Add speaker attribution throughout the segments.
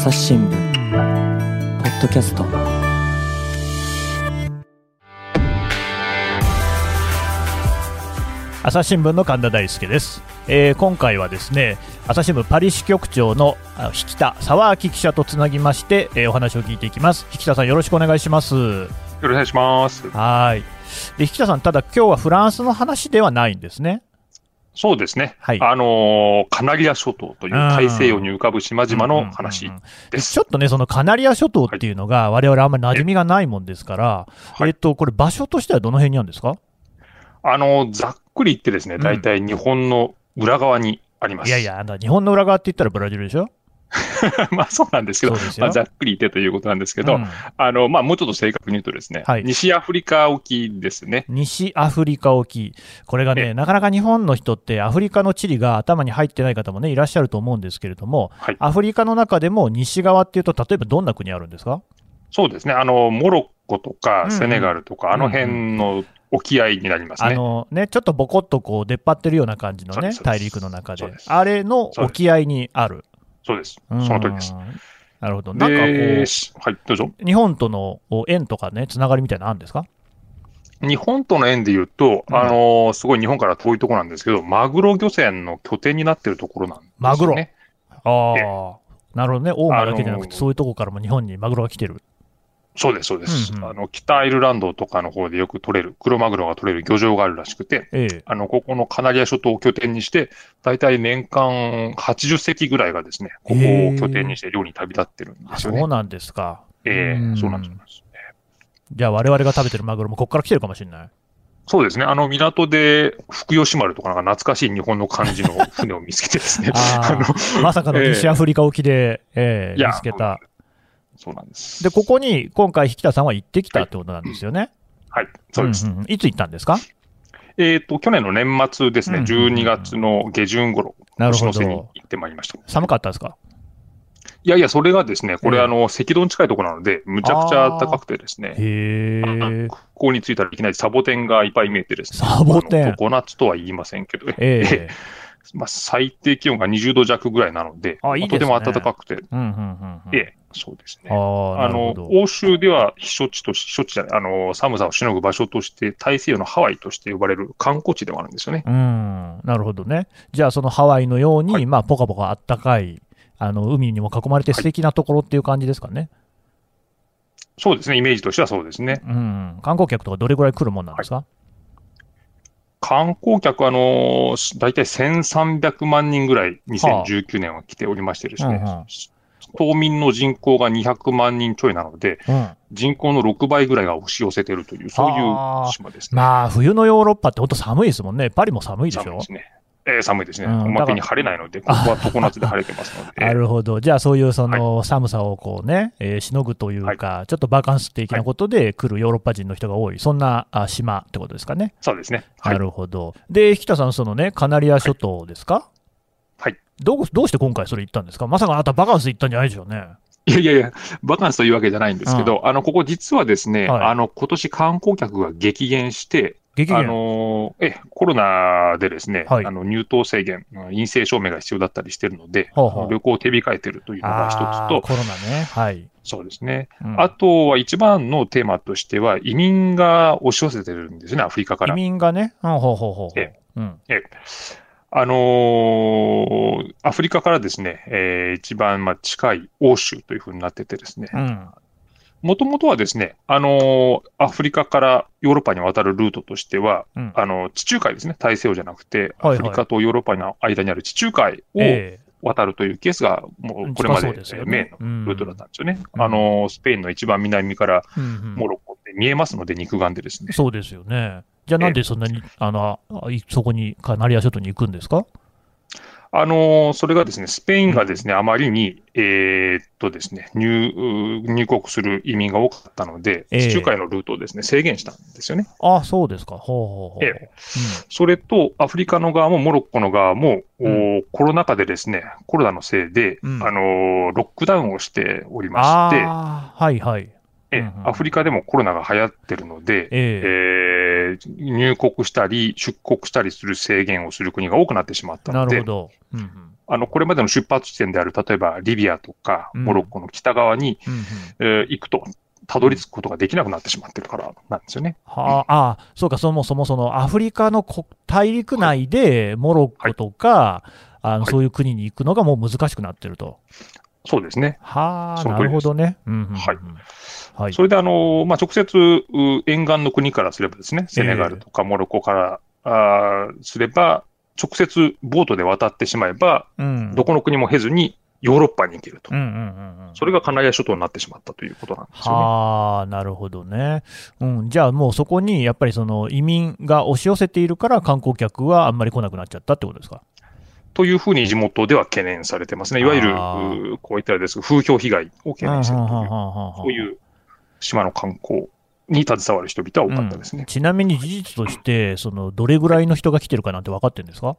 Speaker 1: 朝日新聞ポッドキャスト。
Speaker 2: 朝日新聞の神田大輔です、えー今回はですね朝日新聞パリ支局長のあ引田沢明記者とつなぎまして、えーお話を聞いていきます。引田さんよろしくお願いします。
Speaker 3: よろしくお願いします。
Speaker 2: はい。で引田さんただ今日はフランスの話ではないんですね
Speaker 3: そうですね。
Speaker 2: はい。
Speaker 3: あのーカナリア諸島という大西洋に浮かぶ島々の話
Speaker 2: うんうん。ちょっとねそのカナリア諸島っていうのが我々あんまり馴染みがないもんですから、
Speaker 3: はい。
Speaker 2: えっとこれ場所としてはどの辺にあるんですか？
Speaker 3: あのーざっくり言ってですね、
Speaker 2: うん。
Speaker 3: 大体日本の裏側にあります。
Speaker 2: いやいやあの日本の裏側って言ったらブラジルでしょ？
Speaker 3: まあそうなんですけどまあ、ざっくり言ってということなんですけど、
Speaker 2: うん。
Speaker 3: あの、まあもうちょっと正確に言うとですね、
Speaker 2: はい。
Speaker 3: 西アフリカ沖ですね。
Speaker 2: 西アフリカ沖、これがね、
Speaker 3: え
Speaker 2: なかなか日本の人って、アフリカの地理が頭に入ってない方もね、いらっしゃると思うんですけれども、
Speaker 3: はい。
Speaker 2: アフリカの中でも西側っていうと、例えばどんな国あるんですか？
Speaker 3: そうですね。あの、モロッコと
Speaker 2: うんう
Speaker 3: か
Speaker 2: ん。
Speaker 3: セネガルとか、あの辺の沖合になりますね。
Speaker 2: あのね、ちょっとボコっとこう出っ張ってるような感じのね、大陸の中で。
Speaker 3: で、す。
Speaker 2: あれの沖合にある。
Speaker 3: そうです。
Speaker 2: うん
Speaker 3: その通りです。
Speaker 2: なるほど。なんかこ
Speaker 3: で、しはい、どうぞ。
Speaker 2: う、日本との縁とかね、つながりみたいなのあるんですか？
Speaker 3: 日本との縁で言うと、
Speaker 2: うん
Speaker 3: あのーすごい日本から遠いところなんですけど、マグロ漁船の拠点になってるところなんですよね。
Speaker 2: マグロあ
Speaker 3: え
Speaker 2: あ、なるほどね、大間だけじゃなくて、
Speaker 3: あのー
Speaker 2: そういうとこからも日本にマグロが来てる。
Speaker 3: そうです、そうです、
Speaker 2: うんうん
Speaker 3: あの。北アイルランドとかの方でよく取れる、黒マグロが取れる漁場があるらしくて、
Speaker 2: ええ。
Speaker 3: あの、ここのカナリア諸島を拠点にして、大体年間80隻ぐらいがですね、ここを拠点にして漁に旅立ってるん
Speaker 2: あ
Speaker 3: ですよね。
Speaker 2: そうなんですか。
Speaker 3: ええ
Speaker 2: うん
Speaker 3: そうなんです。
Speaker 2: じゃあ、我々が食べてるマグロもここから来てるかもしれない。
Speaker 3: そうですね。あの、港で、福吉丸とかなんか懐かしい日本の感じの船を見つけてですね。
Speaker 2: あ
Speaker 3: の
Speaker 2: ーまさかの西アフリカ沖で、ええ
Speaker 3: いや
Speaker 2: 見つけた。
Speaker 3: そうなんです。
Speaker 2: で、ここに今回、引田さんは行ってきたってことなんですよね。
Speaker 3: はい、そうです。
Speaker 2: んんんいつ行ったんですか？
Speaker 3: えっ、と、去年の年末ですね、
Speaker 2: うんうんうん
Speaker 3: 12月の下旬頃、年の瀬に
Speaker 2: ど。
Speaker 3: 行ってまいりました。
Speaker 2: 寒かったですか？
Speaker 3: いやいや、それがですね、これ、
Speaker 2: ええ
Speaker 3: あの、赤道に近いところなので、むちゃくちゃ暖かくてですね、
Speaker 2: へえ。
Speaker 3: ここに着いたらいきなりサボテンがいっぱい見えてですね、
Speaker 2: サボテン
Speaker 3: あの常夏とは言いませんけど、
Speaker 2: ええ。
Speaker 3: まあ、最低気温が20度弱ぐらいなので、
Speaker 2: あいいですね
Speaker 3: とても暖かくて、
Speaker 2: うんうんうん
Speaker 3: そうですね。
Speaker 2: あ
Speaker 3: の欧州では避暑地とし、避暑地じゃない、あの、寒さをしのぐ場所として、大西洋のハワイとして呼ばれる観光地でもあるんですよね。
Speaker 2: うん、なるほどね。じゃあ、そのハワイのように、
Speaker 3: はい
Speaker 2: まあ、ポカポカあったかい、あの、海にも囲まれて素敵なところっていう感じですかね。
Speaker 3: そうですね、イメージとしてはそうですね。
Speaker 2: うん。観光客とかどれぐらい来るもんなんですか、
Speaker 3: 観光客、あのー、大体1300万人ぐらい2019年は来ておりましてですね、
Speaker 2: うんうん
Speaker 3: 島民の人口が200万人ちょいなので、
Speaker 2: うん。
Speaker 3: 人口の6倍ぐらいが押し寄せてるという、そういう島ですね。
Speaker 2: まあ、冬のヨーロッパって本当寒いですもんね。パリも寒いでしょ？
Speaker 3: 寒いですね。えー寒いですね。
Speaker 2: うん
Speaker 3: おまけに晴れないので、ここは常夏で晴れてますので。
Speaker 2: なるほど。じゃあ、そういうその寒さをこうね、えーしのぐというか、ちょっとバカンス的なことで来るヨーロッパ人の人が多い、そんなあ島ってことですかね。
Speaker 3: そうですね。は。
Speaker 2: ないるほど。で、引田さん、そのね、カナリア諸島ですか？
Speaker 3: はい。
Speaker 2: どうどうして今回それ行ったんですか？まさかあなたバカンス行ったんじゃないでしょうね。
Speaker 3: いやいやいや、バカンスというわけじゃないんですけど、あの、ここ実はですね、
Speaker 2: はい
Speaker 3: あの、今年観光客が激減して、あ
Speaker 2: 激減。
Speaker 3: のーえ、コロナでですね、
Speaker 2: はい
Speaker 3: あの入島制限、陰性証明が必要だったりしてるので、
Speaker 2: ほうほう
Speaker 3: 旅行を手控えてるというのが一つと、
Speaker 2: コロナね。はい。
Speaker 3: そうですね。
Speaker 2: うん
Speaker 3: あとは一番のテーマとしては、移民が押し寄せてるんですね、アフリカか
Speaker 2: 移
Speaker 3: ら。
Speaker 2: 民がね、うん、ほうほうほうほう。
Speaker 3: え
Speaker 2: うん。
Speaker 3: えあのーアフリカからですね、えー一番まあ近い欧州というふうになっててですね、
Speaker 2: うん。
Speaker 3: もともとはですね、あのーアフリカからヨーロッパに渡るルートとしては、
Speaker 2: うん。
Speaker 3: あの、地中海ですね、大西洋じゃなくて、
Speaker 2: はいはい。
Speaker 3: アフリカとヨーロッパの間にある地中海を
Speaker 2: え
Speaker 3: 渡るというケースが、も
Speaker 2: え
Speaker 3: うこれまで
Speaker 2: 近そうですよ
Speaker 3: メイ
Speaker 2: ね
Speaker 3: ンのルートだったんですよね。
Speaker 2: うん。
Speaker 3: あのースペインの一番南からモロッコって見えますので、肉眼でですね。
Speaker 2: そうですよね。じゃあなんでそんなに、あの、そこに、カナリア諸島に行くんですか？
Speaker 3: あのーそれがですね、スペインがですね、あまりに、えーっとですね、入、入国する移民が多かったので、
Speaker 2: ええ
Speaker 3: 地中海のルートをですね、制限したんですよね。
Speaker 2: あそうですか。ほうほうほう。
Speaker 3: ええそれと、アフリカの側もモロッコの側も、お
Speaker 2: う
Speaker 3: コロナ禍でですね、コロナのせいで、
Speaker 2: うん
Speaker 3: あのーロックダウンをしておりまして、
Speaker 2: ああ、はいはい。
Speaker 3: え
Speaker 2: うんうん
Speaker 3: アフリカでもコロナが流行ってるので、
Speaker 2: ええ
Speaker 3: えー入国したり出国したりする制限をする国が多くなってしまったので
Speaker 2: なるほ、ど。うんうん
Speaker 3: あの、これまでの出発地点である、例えばリビアとか、
Speaker 2: うん
Speaker 3: モロッコの北側に、
Speaker 2: うんうん
Speaker 3: えー行くと、たどり着くことができなくなってしまってるからなんですよね。
Speaker 2: はあ、あそうか、そもそもそのアフリカのこ大陸内でモロッコとか、あの
Speaker 3: はい
Speaker 2: そういう国に行くのがもう難しくなってると。
Speaker 3: そうですね。
Speaker 2: はあ、なるほどね。うんうんうん
Speaker 3: はい
Speaker 2: はい。
Speaker 3: それで、あの、まあ、直接、う沿岸の国からすればですね、セネガルとかモロッコから、あーすれば、直接ボートで渡ってしまえば、
Speaker 2: うん
Speaker 3: どこの国も経ずにヨーロッパに行けると。
Speaker 2: うんうんうんうん。
Speaker 3: それがカナリア諸島になってしまったということなんですよね。
Speaker 2: はあ、なるほどね。うん、じゃあもうそこにやっぱりその移民が押し寄せているから観光客はあんまり来なくなっちゃったってことですか？
Speaker 3: というふうに地元では懸念されてますね。いわゆる、こういったあれです。が風評被害を懸念しているという、
Speaker 2: そ
Speaker 3: そういう島の観光に携わる人々は多かったですね。
Speaker 2: ちなみに事実として、そのどれぐらいの人が来てるかなんて分かってるんですか？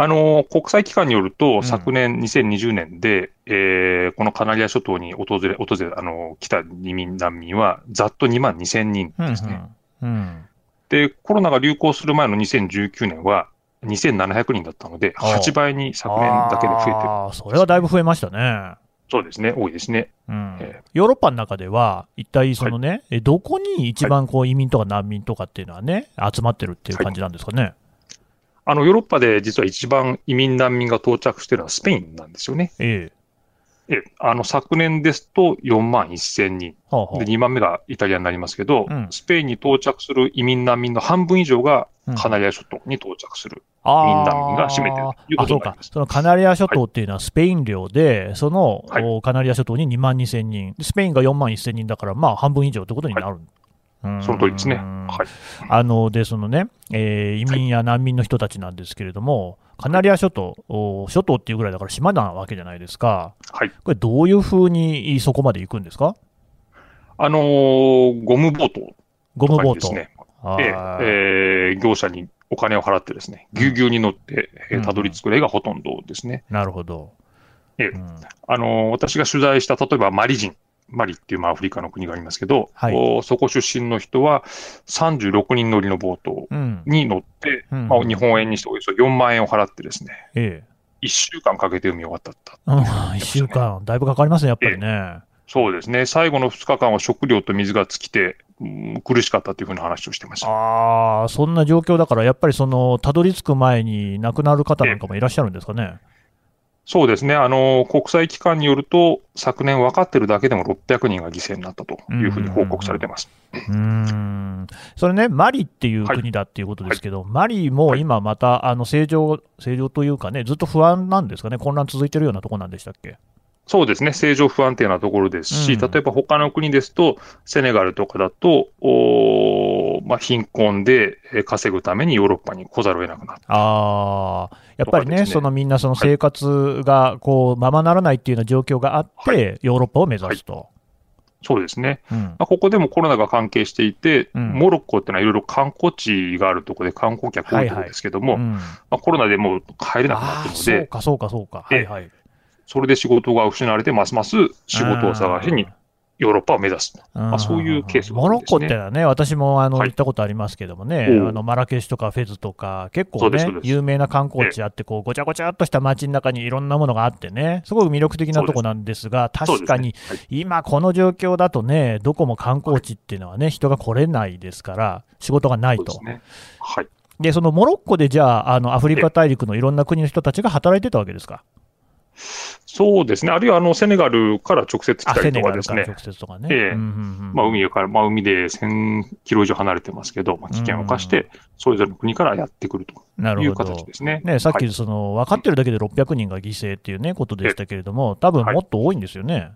Speaker 3: あの、国際機関によると、
Speaker 2: ん。
Speaker 3: 昨年2020年で、えーこのカナリア諸島に訪れ、訪れ、あの、来た移民、難民は、ざっと2万2000人ですね。
Speaker 2: うんうん
Speaker 3: で、コロナが流行する前の2019年は、2700人だったので、
Speaker 2: ああ
Speaker 3: 8倍に昨年だけで増えてる。
Speaker 2: あーそれはだいぶ増えましたね。
Speaker 3: そうですね、多いですね。
Speaker 2: うん
Speaker 3: え
Speaker 2: ヨーロッパの中では、一体そのね、えどこに一番こう移民とか難民とかっていうのはね、集まってるっていう感じなんですかね？
Speaker 3: あの、ヨーロッパで実は一番移民難民が到着しているのはスペインなんですよね。
Speaker 2: ええ
Speaker 3: え、あの、昨年ですと4万1000人。
Speaker 2: はあはあ
Speaker 3: で、2番目がイタリアになりますけど、
Speaker 2: うん
Speaker 3: スペインに到着する移民難民の半分以上が
Speaker 2: うん
Speaker 3: カナリア諸島に到着する。
Speaker 2: あー
Speaker 3: 移民が占めてるというこ
Speaker 2: あ、そうか
Speaker 3: とになりま。す
Speaker 2: そのカナリア諸島っていうのはスペイン領で、その、
Speaker 3: はい
Speaker 2: おカナリア諸島に2万2000人、でスペインが4万1000人だから、まあ半分以上ってことになる。うん
Speaker 3: その通りですね。はい。
Speaker 2: あので、そのね、えー移民や難民の人たちなんですけれども、カナリア諸島、お諸島っていうぐらいだから島なわけじゃないですか。
Speaker 3: はい。
Speaker 2: これ、どういうふうにそこまで行くんですか？
Speaker 3: あのーゴムボート
Speaker 2: ゴムボート。
Speaker 3: でえー業者にお金を払ってですね、ぎゅうぎゅうに乗って、えー
Speaker 2: うん
Speaker 3: たどり着く例がほとんどですね。
Speaker 2: なるほど。
Speaker 3: ええ
Speaker 2: うん
Speaker 3: あのー私が取材した、例えばマリ人。マリっていうまあアフリカの国がありますけど、
Speaker 2: はい
Speaker 3: おそこ出身の人は36人乗りのボート
Speaker 2: うん。
Speaker 3: に乗って、
Speaker 2: うん
Speaker 3: まあ、日本円にしておよそ4万円を払ってですね、
Speaker 2: ええ。
Speaker 3: 1週間かけて海を渡った。
Speaker 2: うん、1週間、だいぶかかりますね、やっぱりね。
Speaker 3: そうですね。最後の2日間は食料と水が尽きて、うん苦しかったというふうな話をしてました。
Speaker 2: ああ、そんな状況だから、やっぱりその、たどり着く前に亡くなる方なんかもいらっしゃるんですかね？
Speaker 3: そうですね。あの、国際機関によると、昨年分かってるだけでも600人が犠牲になったというふうに報告されてます。
Speaker 2: うーん。それね、マリっていう
Speaker 3: はい
Speaker 2: 国だっていうことですけど、マリも今また、あの、正常、正常というかね、ずっと不安なんですかね、混乱続いてるようなところなんでしたっけ？
Speaker 3: そうですね。政情不安定なところですし、
Speaker 2: うん
Speaker 3: 例えば他の国ですと、セネガルとかだと、おーまあ、貧困でえー稼ぐためにヨーロッパに来ざるを得なくなった。
Speaker 2: ああ、やっぱりね、そのみんなその生活がこう、ままならないっていうような状況があって、
Speaker 3: は
Speaker 2: ヨーロッパを目指すと。
Speaker 3: そうですね。
Speaker 2: うん
Speaker 3: まあ、ここでもコロナが関係していて、
Speaker 2: うん
Speaker 3: モロッコってのはいろいろ観光地があるところで観光客多いところですけども、
Speaker 2: うん
Speaker 3: まあ、コロナでもう帰れなくなってるので、
Speaker 2: そうか、そうか、そうか。は
Speaker 3: ええ
Speaker 2: いはい。
Speaker 3: それで仕事が失われて、ますます仕事を探しにヨーロッパを目指す。
Speaker 2: うん。
Speaker 3: まあそういうケースが
Speaker 2: モロッコってのはね、私もあの
Speaker 3: はい。
Speaker 2: 行ったことありますけどもね、あのマラケシュとかフェズとか、結構ね有名な観光地あって、こうごちゃごちゃっとした街の中にいろんなものがあってね、すごい魅力的なとこなんですが、確かに今、この状況だとね、どこも観光地っていうのはね、人が来れないですから、仕事がないと。
Speaker 3: ね。はい。
Speaker 2: で、そのモロッコでじゃあ、あのアフリカ大陸のいろんな国の人たちが働いてたわけですか？
Speaker 3: そうですね。あるいはあのセネガルから直接来
Speaker 2: あ、
Speaker 3: た
Speaker 2: セ
Speaker 3: りとかですね
Speaker 2: 直。接とかね。
Speaker 3: まあ、海から、まあ、海で1000キロ以上離れてますけど、まあ、危険を冒して、それぞれの国からやってくるという形ですね。
Speaker 2: ね、さっ
Speaker 3: はい
Speaker 2: きその分かってるだけで600人が犠牲っていうね、ことでしたけれども、多分もっと多いんですよね。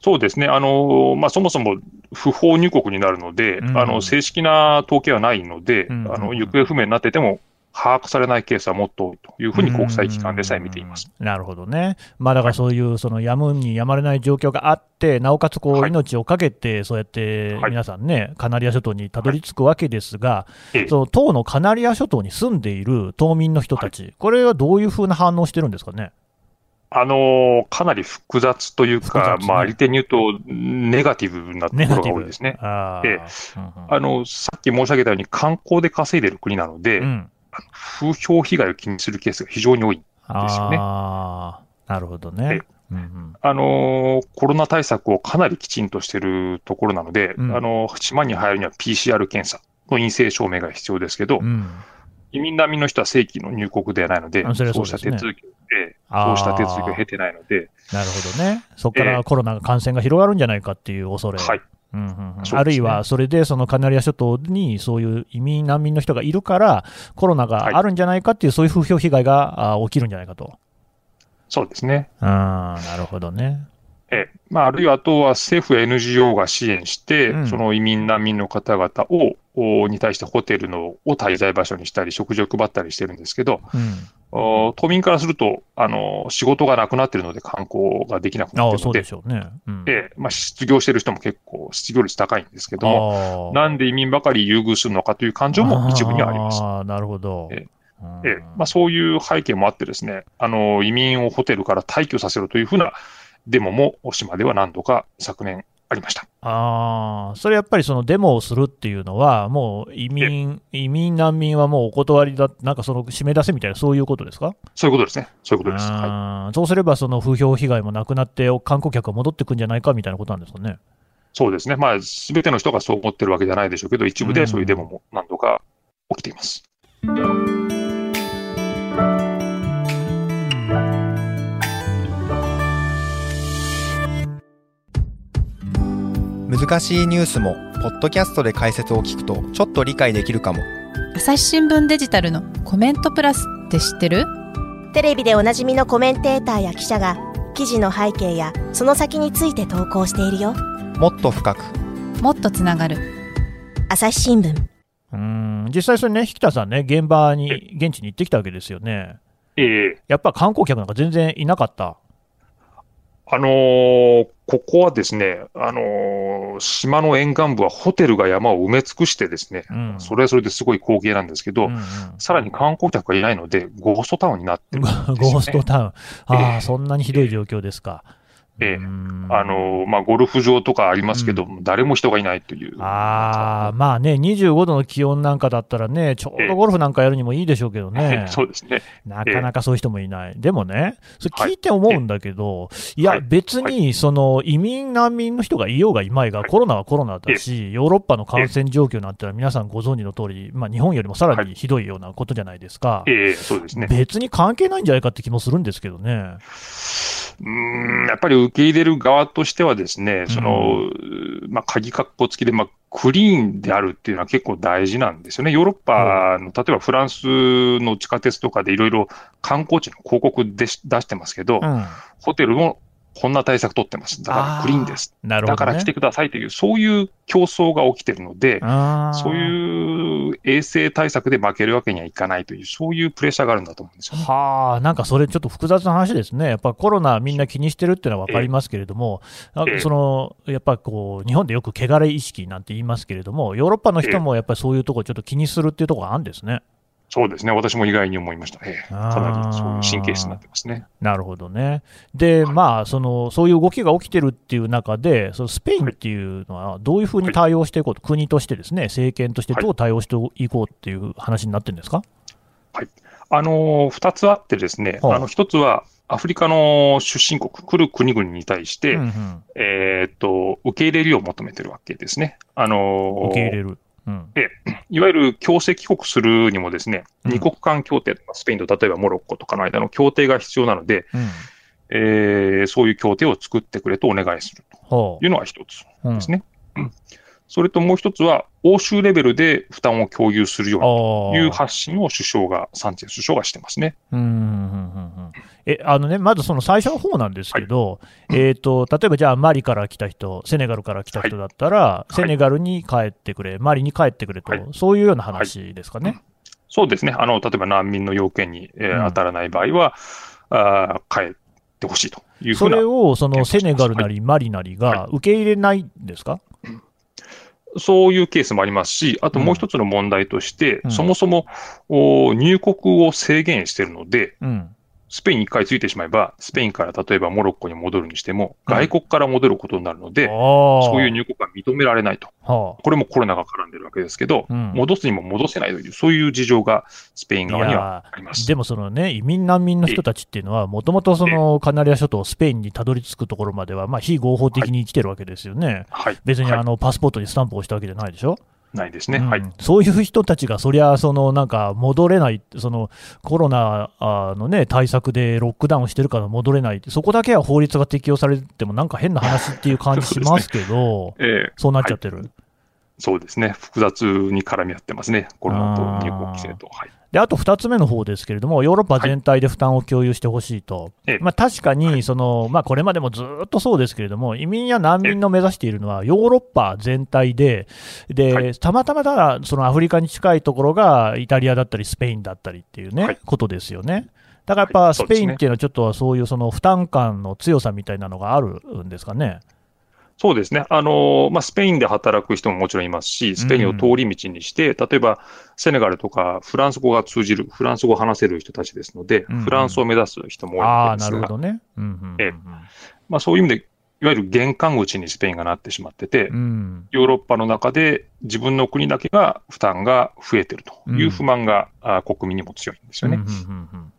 Speaker 3: そうですね。あの、まあ、そもそも不法入国になるので、
Speaker 2: うん
Speaker 3: あの、正式な統計はないので、
Speaker 2: うん
Speaker 3: あの、行方不明になってても、把握されないケースはもっと多いというふうに国際機関でさえ見ています。
Speaker 2: うんなるほどね。まあだからそういうそのやむにやまれない状況があって、なおかつこう
Speaker 3: はい
Speaker 2: 命をかけて、そうやって
Speaker 3: はい。
Speaker 2: 皆さんね、カナリア諸島にたどり着くわけですが、
Speaker 3: ええ。
Speaker 2: その当のカナリア諸島に住んでいる島民の人たち、これはどういうふうな反応してるんですかね？
Speaker 3: あのーかなり複雑というか、
Speaker 2: ね。
Speaker 3: まあ、利点に言うと、ネガティブなところが多いですね。
Speaker 2: あー。
Speaker 3: ええ
Speaker 2: うんうん。
Speaker 3: あの、さっき申し上げたように、観光で稼いでる国なので、
Speaker 2: うん
Speaker 3: 風評被害を気にするケースが非常に多い。ですよね
Speaker 2: ああ、なるほどね。うんうん
Speaker 3: あのーコロナ対策をかなりきちんとしてるところなので、
Speaker 2: うん
Speaker 3: あのー島に入るには PCR 検査の陰性証明が必要ですけど、
Speaker 2: うん
Speaker 3: 移民難民の人は正規の入国ではないので、
Speaker 2: あそれはそ
Speaker 3: そうした手続きで、そうした手続きを経てないので、
Speaker 2: なるほどね。そこか
Speaker 3: ええ
Speaker 2: らコロナが感染が広がるんじゃないかっていう恐れ。
Speaker 3: はい。
Speaker 2: うんうんうんあるいはそれでそのカナリア諸島にそういう移民、難民の人がいるから、コロナがあるんじゃないかっていう、そういう風評被害があ起きるんじゃないかと。
Speaker 3: そうですね。
Speaker 2: あーなるほどね。
Speaker 3: ええ。まあ、あるいはあとは政府や NGO が支援して、
Speaker 2: うん。
Speaker 3: その移民、難民の方々を、おに対してホテルのを滞在場所にしたり、食事を配ったりしてるんですけど、
Speaker 2: うん、
Speaker 3: お島民からすると、あの、仕事がなくなってるので観光ができなくなってるので。
Speaker 2: そうで、しょうね。うん、
Speaker 3: ええ。まあ、失業してる人も結構失業率高いんですけども、なんで移民ばかり優遇するのかという感情も一部にはあります。
Speaker 2: あーなるほど。
Speaker 3: え。
Speaker 2: うん。
Speaker 3: ええ。まあ、そういう背景もあってですね、あの、移民をホテルから退去させろというふうなデモも島では何度か昨年ありました。
Speaker 2: ああ、それやっぱりそのデモをするっていうのは、もう移民、移民、難民はもうお断りだ、なんかその締め出せみたいな、そういうことですか？
Speaker 3: そういうことですね。そういうことです。
Speaker 2: そうすれば、その風評被害もなくなって、観光客が戻ってくんじゃないかみたいなことなんですかね？
Speaker 3: そうですね。まあ、すべての人がそう思ってるわけじゃないでしょうけど、一部でそういうデモも何度か起きています。
Speaker 4: 難しいニュースもポッドキャストで解説を聞くとちょっと理解できるかも。
Speaker 5: 朝日新聞デジタルのコメントプラスって知ってる？
Speaker 6: テレビでおなじみのコメンテーターや記者が記事の背景やその先について投稿しているよ。
Speaker 4: もっと深く。
Speaker 5: もっとつながる。
Speaker 6: 朝日新聞。
Speaker 2: うーん、実際それね、引田さんね、現場に、現地に行ってきたわけですよね。
Speaker 3: ええ。
Speaker 2: やっぱ観光客なんか全然いなかった。
Speaker 3: あのーここはですね、あのー島の沿岸部はホテルが山を埋め尽くしてですね、
Speaker 2: うん。
Speaker 3: それはそれですごい光景なんですけど、
Speaker 2: うんうん
Speaker 3: さらに観光客がいないので、ゴーストタウンになってるんですよ、ね。
Speaker 2: ゴーストタウン。ああ、
Speaker 3: ええ
Speaker 2: そんなにひどい状況ですか。
Speaker 3: ええ
Speaker 2: うーん
Speaker 3: あのーまあ、ゴルフ場とかありますけど、
Speaker 2: う
Speaker 3: 誰も人がいないという。
Speaker 2: ああ、まあね、25度の気温なんかだったらね、ちょうどゴルフなんかやるにもいいでしょうけどね。
Speaker 3: そうですね。
Speaker 2: なかなかそういう人もいない。でもね、それ聞いて思うんだけど、いや、
Speaker 3: はい
Speaker 2: 別に、その、移民、難民の人がいようがいまいが、
Speaker 3: はい
Speaker 2: コロナはコロナだし、ヨーロッパの感染状況なんてのは皆さんご存知の通り、まあ日本よりもさらにひどいようなことじゃないですか。
Speaker 3: ええそうですね。
Speaker 2: 別に関係ないんじゃないかって気もするんですけどね。
Speaker 3: うーんやっぱり受け入れる側としてはですね、その、まあ、鍵括弧付きで、まあ、クリーンであるっていうのは結構大事なんですよね。ヨーロッパの、例えばフランスの地下鉄とかでいろいろ観光地の広告でし出してますけど、
Speaker 2: うん。
Speaker 3: ホテルもこんな対策取ってます。だからクリーンです。
Speaker 2: なるほど、ね。
Speaker 3: だから来てくださいという、そういう競争が起きてるので、そういう衛生対策で負けるわけにはいかないという、そういうプレッシャーがあるんだと思うんですよね。
Speaker 2: はあ、なんかそれちょっと複雑な話ですね。やっぱコロナみんな気にしてるっていうのは分かりますけれども、
Speaker 3: ええ
Speaker 2: その、やっぱこう、日本でよく汚れ意識なんて言いますけれども、ヨーロッパの人もやっぱりそういうところちょっと気にするっていうところがあるんですね。
Speaker 3: そうですね。私も意外に思いました。ええかなりそういう神経質になってますね。
Speaker 2: なるほどね。で、まあ、その、そういう動きが起きてるっていう中で、そのスペインっていうのはどういうふうに対応していこうと、国としてですね、政権としてどう対応していこうっていう話になってるんですか、
Speaker 3: あのー、二つあってですね、
Speaker 2: はあ
Speaker 3: あの、一つは、アフリカの出身国、来る国々に対して、
Speaker 2: うんうん
Speaker 3: えーっと、受け入れるよう求めてるわけですね。あのー
Speaker 2: 受け入れる。うん。
Speaker 3: いわゆる強制帰国するにもですね、
Speaker 2: うん
Speaker 3: 二国間協定とか、スペインと例えばモロッコとかの間の協定が必要なので、
Speaker 2: うん。
Speaker 3: えーそういう協定を作ってくれとお願いする
Speaker 2: ほ
Speaker 3: というのが一つですね。うんそれともう一つは、欧州レベルで負担を共有するようにと
Speaker 2: ああ
Speaker 3: いう発信を首相が、サンチェス首相がしてますね。
Speaker 2: うんうんうんうん。うんえあのね、まずその最初の方なんですけど、えー、と例えばじゃあ、マリから来た人、セネガルから来た人だったら、
Speaker 3: い。
Speaker 2: セネガルに帰ってくれ、マリに帰ってくれと、
Speaker 3: はい。
Speaker 2: そういうような話ですかね。
Speaker 3: そうですね。あの、例えば難民の要件に、えー
Speaker 2: うん。
Speaker 3: 当たらない場合は、あー帰ってほしいというふ
Speaker 2: そう
Speaker 3: な
Speaker 2: れをそのセネガルな
Speaker 3: は
Speaker 2: りマリなりが受け入れないんですか、
Speaker 3: そういうケースもありますし、あともう一つの問題として、
Speaker 2: うん。
Speaker 3: そもそもお入国を制限しているので、
Speaker 2: うん、
Speaker 3: スペインに一回ついてしまえば、スペインから例えばモロッコに戻るにしても、外国から戻ることになるので、そ
Speaker 2: そう
Speaker 3: いう入国が認められないと。
Speaker 2: は
Speaker 3: これもコロナが絡んでるわけですけど、
Speaker 2: うん
Speaker 3: 戻すにも戻せないという、そういう事情がスペイン
Speaker 2: あ、
Speaker 3: 側にはあります。
Speaker 2: でもそのね、移民難民の人たちっていうのは、もともとそのカナリア諸島、スペインにたどり着くところまでは、まあ、非合法的に生きてるわけですよね。
Speaker 3: はい。
Speaker 2: 別に
Speaker 3: はい
Speaker 2: あのパスポートにスタンプを押したわけじゃないでしょ？
Speaker 3: ないですね。
Speaker 2: うん
Speaker 3: はい。
Speaker 2: そういう人たちが、そりゃ、そのなんか戻れない、そのコロナあの、ね、対策でロックダウンしてるから戻れないそこだけは法律が適用されても、なんか変な話っていう感じしますけど、
Speaker 3: ええ
Speaker 2: そうなっちゃってる。
Speaker 3: そうですね。複雑に絡み合ってますね。コロナと入国規制と。はい。
Speaker 2: であと2つ目の方ですけれども、ヨーロッパ全体で負担を共有してほしいと、
Speaker 3: ええ。
Speaker 2: まあ、確かにその、まあ、これまでもずっとそうですけれども、移民や難民の目指しているのは、ヨーロッパ全体で、で
Speaker 3: はい。
Speaker 2: たまたまただそのアフリカに近いところがイタリアだったり、スペインだったりっていうね、
Speaker 3: はい。
Speaker 2: ことですよね。だからやっぱ
Speaker 3: はい。
Speaker 2: スペインっていうのは、ちょっとそういうその負担感の強さみたいなのがあるんですかね。
Speaker 3: そうですね。あの、まあ、スペインで働く人ももちろんいますし、スペインを通り道にして、例えば、セネガルとかフランス語が通じる、フランス語を話せる人たちですので、
Speaker 2: うんうん。
Speaker 3: フランスを目指す人も多いですが、
Speaker 2: なるほどね。うんうん
Speaker 3: ええ。まあ、そういう意味で、いわゆる玄関口にスペインがなってしまってて
Speaker 2: うん。う、ん
Speaker 3: ヨーロッパの中で自分の国だけが負担が増えてるという不満が、あ国民にも強いんですよね。
Speaker 2: うんうんうんうん。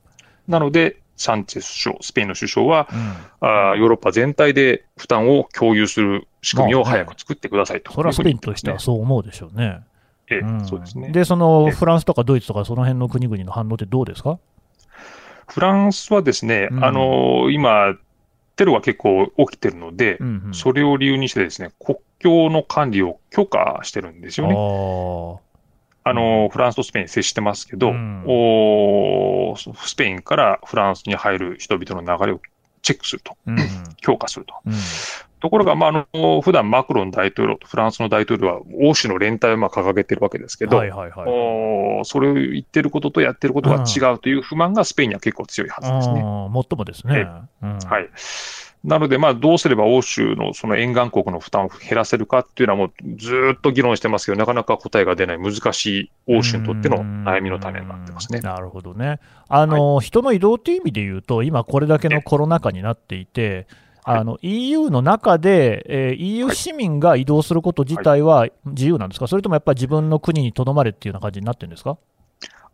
Speaker 3: なので、サンチェス首相、スペインの首相は、
Speaker 2: うん。
Speaker 3: あーヨーロッパ全体で負担を共有する仕組みを早く作ってくださいと、
Speaker 2: それはスペインとしてはそう思うでしょうね。
Speaker 3: ええ
Speaker 2: うん。
Speaker 3: そうですね。
Speaker 2: で、その
Speaker 3: ええ。
Speaker 2: フランスとかドイツとか、その辺の国々の反応ってどうですか？
Speaker 3: フランスはですね、
Speaker 2: うん。
Speaker 3: あのー今、テロが結構起きてるので、
Speaker 2: うんうん。
Speaker 3: それを理由にしてですね、国境の管理を許可してるんですよね。
Speaker 2: あ
Speaker 3: あのーフランスとスペイン接してますけど、
Speaker 2: うん
Speaker 3: おースペインからフランスに入る人々の流れをチェックすると、
Speaker 2: ーうん
Speaker 3: 強化すると。
Speaker 2: うん
Speaker 3: ところが、まあ、あの、普段マクロン大統領とフランスの大統領は欧州の連帯をまあ掲げてるわけですけど、
Speaker 2: はいはいはい。
Speaker 3: おーそれを言ってることとやってることが違うという不満がスペインには結構強いはずですね。
Speaker 2: もっともですね。うん
Speaker 3: はい。なので、まあ、どうすれば欧州のその沿岸国の負担を減らせるかっていうのはもうずーっと議論してますけど、なかなか答えが出ない。難しい欧州にとっての悩みの種になってますね。
Speaker 2: うん。なるほどね。あの、人の移動という意味で言うと、今これだけのコロナ禍になっていて、
Speaker 3: はい。
Speaker 2: あの EU の中で、えー EU 市民が移動すること自体は自由なんですか、それともやっぱり自分の国にとどまれっていうような感じになってるんですか？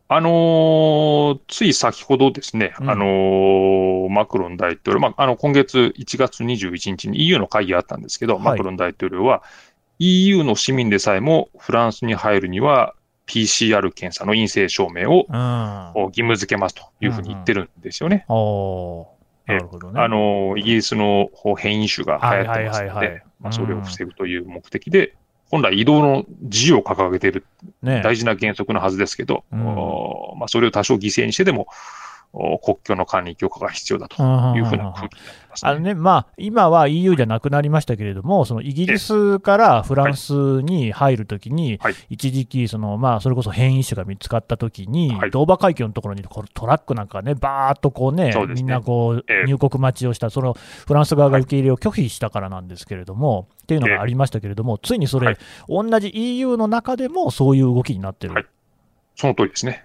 Speaker 3: あのーつい先ほどですね、
Speaker 2: うん。
Speaker 3: あのーマクロン大統領、まあ、あの、今月1月21日に EU の会議があったんですけど、
Speaker 2: はい。
Speaker 3: マクロン大統領は EU の市民でさえもフランスに入るには PCR 検査の陰性証明を義務付けますというふうに言ってるんですよね。
Speaker 2: あー、なるほどね。
Speaker 3: あの、イギリスの変異種が流行ってますので、それを防ぐという目的で、本来移動の自由を掲げている
Speaker 2: ね
Speaker 3: 大事な原則のはずですけど、
Speaker 2: うん。
Speaker 3: おまあ、それを多少犠牲にしてでも、お国境の管理強化が必要だというふうな空気になってますね。
Speaker 2: あのね、まあ、今は EU じゃなくなりましたけれども、そのイギリスからフランスに入るときに、
Speaker 3: はい。
Speaker 2: 一時期その、まあ、それこそ変異種が見つかったときに、
Speaker 3: はい。
Speaker 2: ドーバー海峡のところにトラックなんかね、ばーっとこうね、
Speaker 3: そうね。
Speaker 2: みんなこう
Speaker 3: ええ。
Speaker 2: 入国待ちをした、そのフランス側が受け入れを拒否したからなんですけれども、っていうのがありましたけれども、ついにそれ、
Speaker 3: はい。
Speaker 2: 同じ EU の中でもそういう動きになってる。
Speaker 3: はいその通りですね。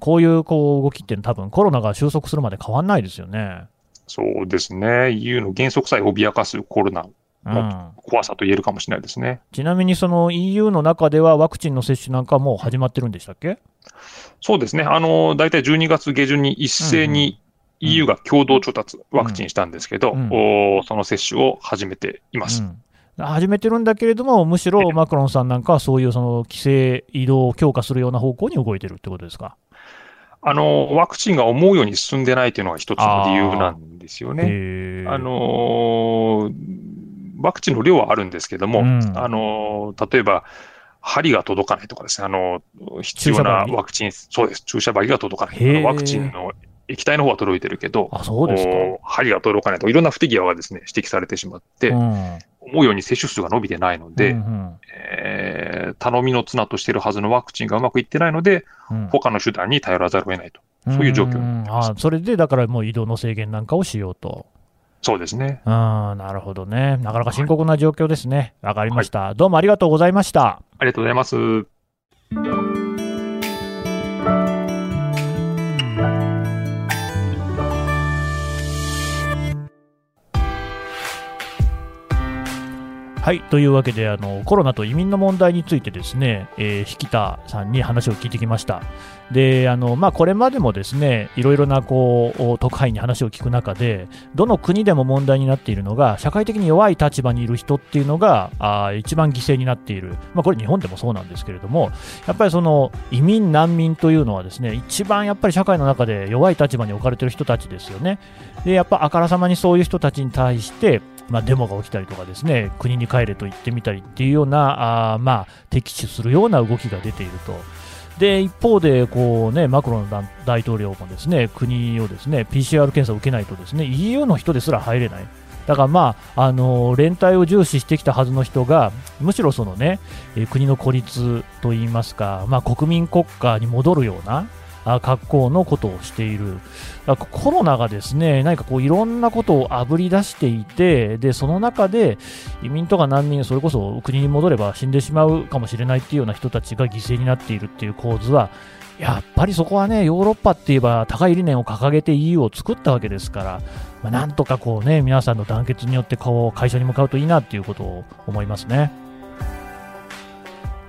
Speaker 2: こういうこう動きっていうのは、多分コロナが収束するまで変わんないですよね。
Speaker 3: そうですね。EU の原則さえ脅かすコロナ
Speaker 2: うん
Speaker 3: の怖さと言えるかもしれないですね。
Speaker 2: ちなみにその EU の中ではワクチンの接種なんかもう始まってるんでしたっけ？
Speaker 3: そうですね。あの、大体12月下旬に一斉に
Speaker 2: うん
Speaker 3: EU が共同調達、ワクチンしたんですけど、
Speaker 2: うん
Speaker 3: おその接種を始めています。
Speaker 2: うん始めてるんだけれども、むしろマクロンさんなんかはそういうその規制、移動を強化するような方向に動いてるってことですか？
Speaker 3: あの、ワクチンが思うように進んでないというのが一つの理由なんですよね。あのーワクチンの量はあるんですけども、
Speaker 2: うん。
Speaker 3: あのー例えば、針が届かないとかですね、あの必要なワクチン、そうです、注射針が届かない。ワクチンの液体の方は届いてるけど、
Speaker 2: あ、そうです
Speaker 3: 針が届かないとか、いろんな不手際がですね、指摘されてしまって、
Speaker 2: うん
Speaker 3: 思うように接種数が伸びてないので、
Speaker 2: うんうん
Speaker 3: えー頼みの綱としているはずのワクチンがうまくいってないので、
Speaker 2: うん
Speaker 3: 他の手段に頼らざるを得ないと。そういう状況にな
Speaker 2: それで、だからもう移動の制限なんかをしようと。
Speaker 3: そうですね。
Speaker 2: うん、なるほどね。なかなか深刻な状況ですね。わかりました。どうもありがとうございました。
Speaker 3: ありがとうございます。
Speaker 2: はいというわけであのコロナと移民の問題についてですね、えー、引田さんに話を聞いてきました。であの、まあ、これまでもですねいろいろなこう特派員に話を聞く中でどの国でも問題になっているのが社会的に弱い立場にいる人っていうのがあ一番犠牲になっている、まあ、これ日本でもそうなんですけれどもやっぱりその移民難民というのはですね一番やっぱり社会の中で弱い立場に置かれている人たちですよね。でやっぱあからさまにそういう人たちに対してまあ、デモが起きたりとかですね国に帰れと言ってみたりっていうようなあ、まあ、敵視するような動きが出ていると。で一方でこう、ね、マクロン大統領もですね国をですね PCR 検査を受けないとですね EU の人ですら入れない。だからまあ、あの連帯を重視してきたはずの人が、むしろそのね、国の孤立といいますか、まあ、国民国家に戻るような、格好のことをしている。コロナがですね、何かこういろんなことをあぶり出していて、で、その中で移民とか難民、それこそ国に戻れば死んでしまうかもしれないっていうような人たちが犠牲になっているっていう構図は、やっぱりそこはね、ヨーロッパって言えば高い理念を掲げて EU を作ったわけですから、まあ、なんとかこうね、皆さんの団結によって顔を会社に向かうといいなっていうことを思いますね。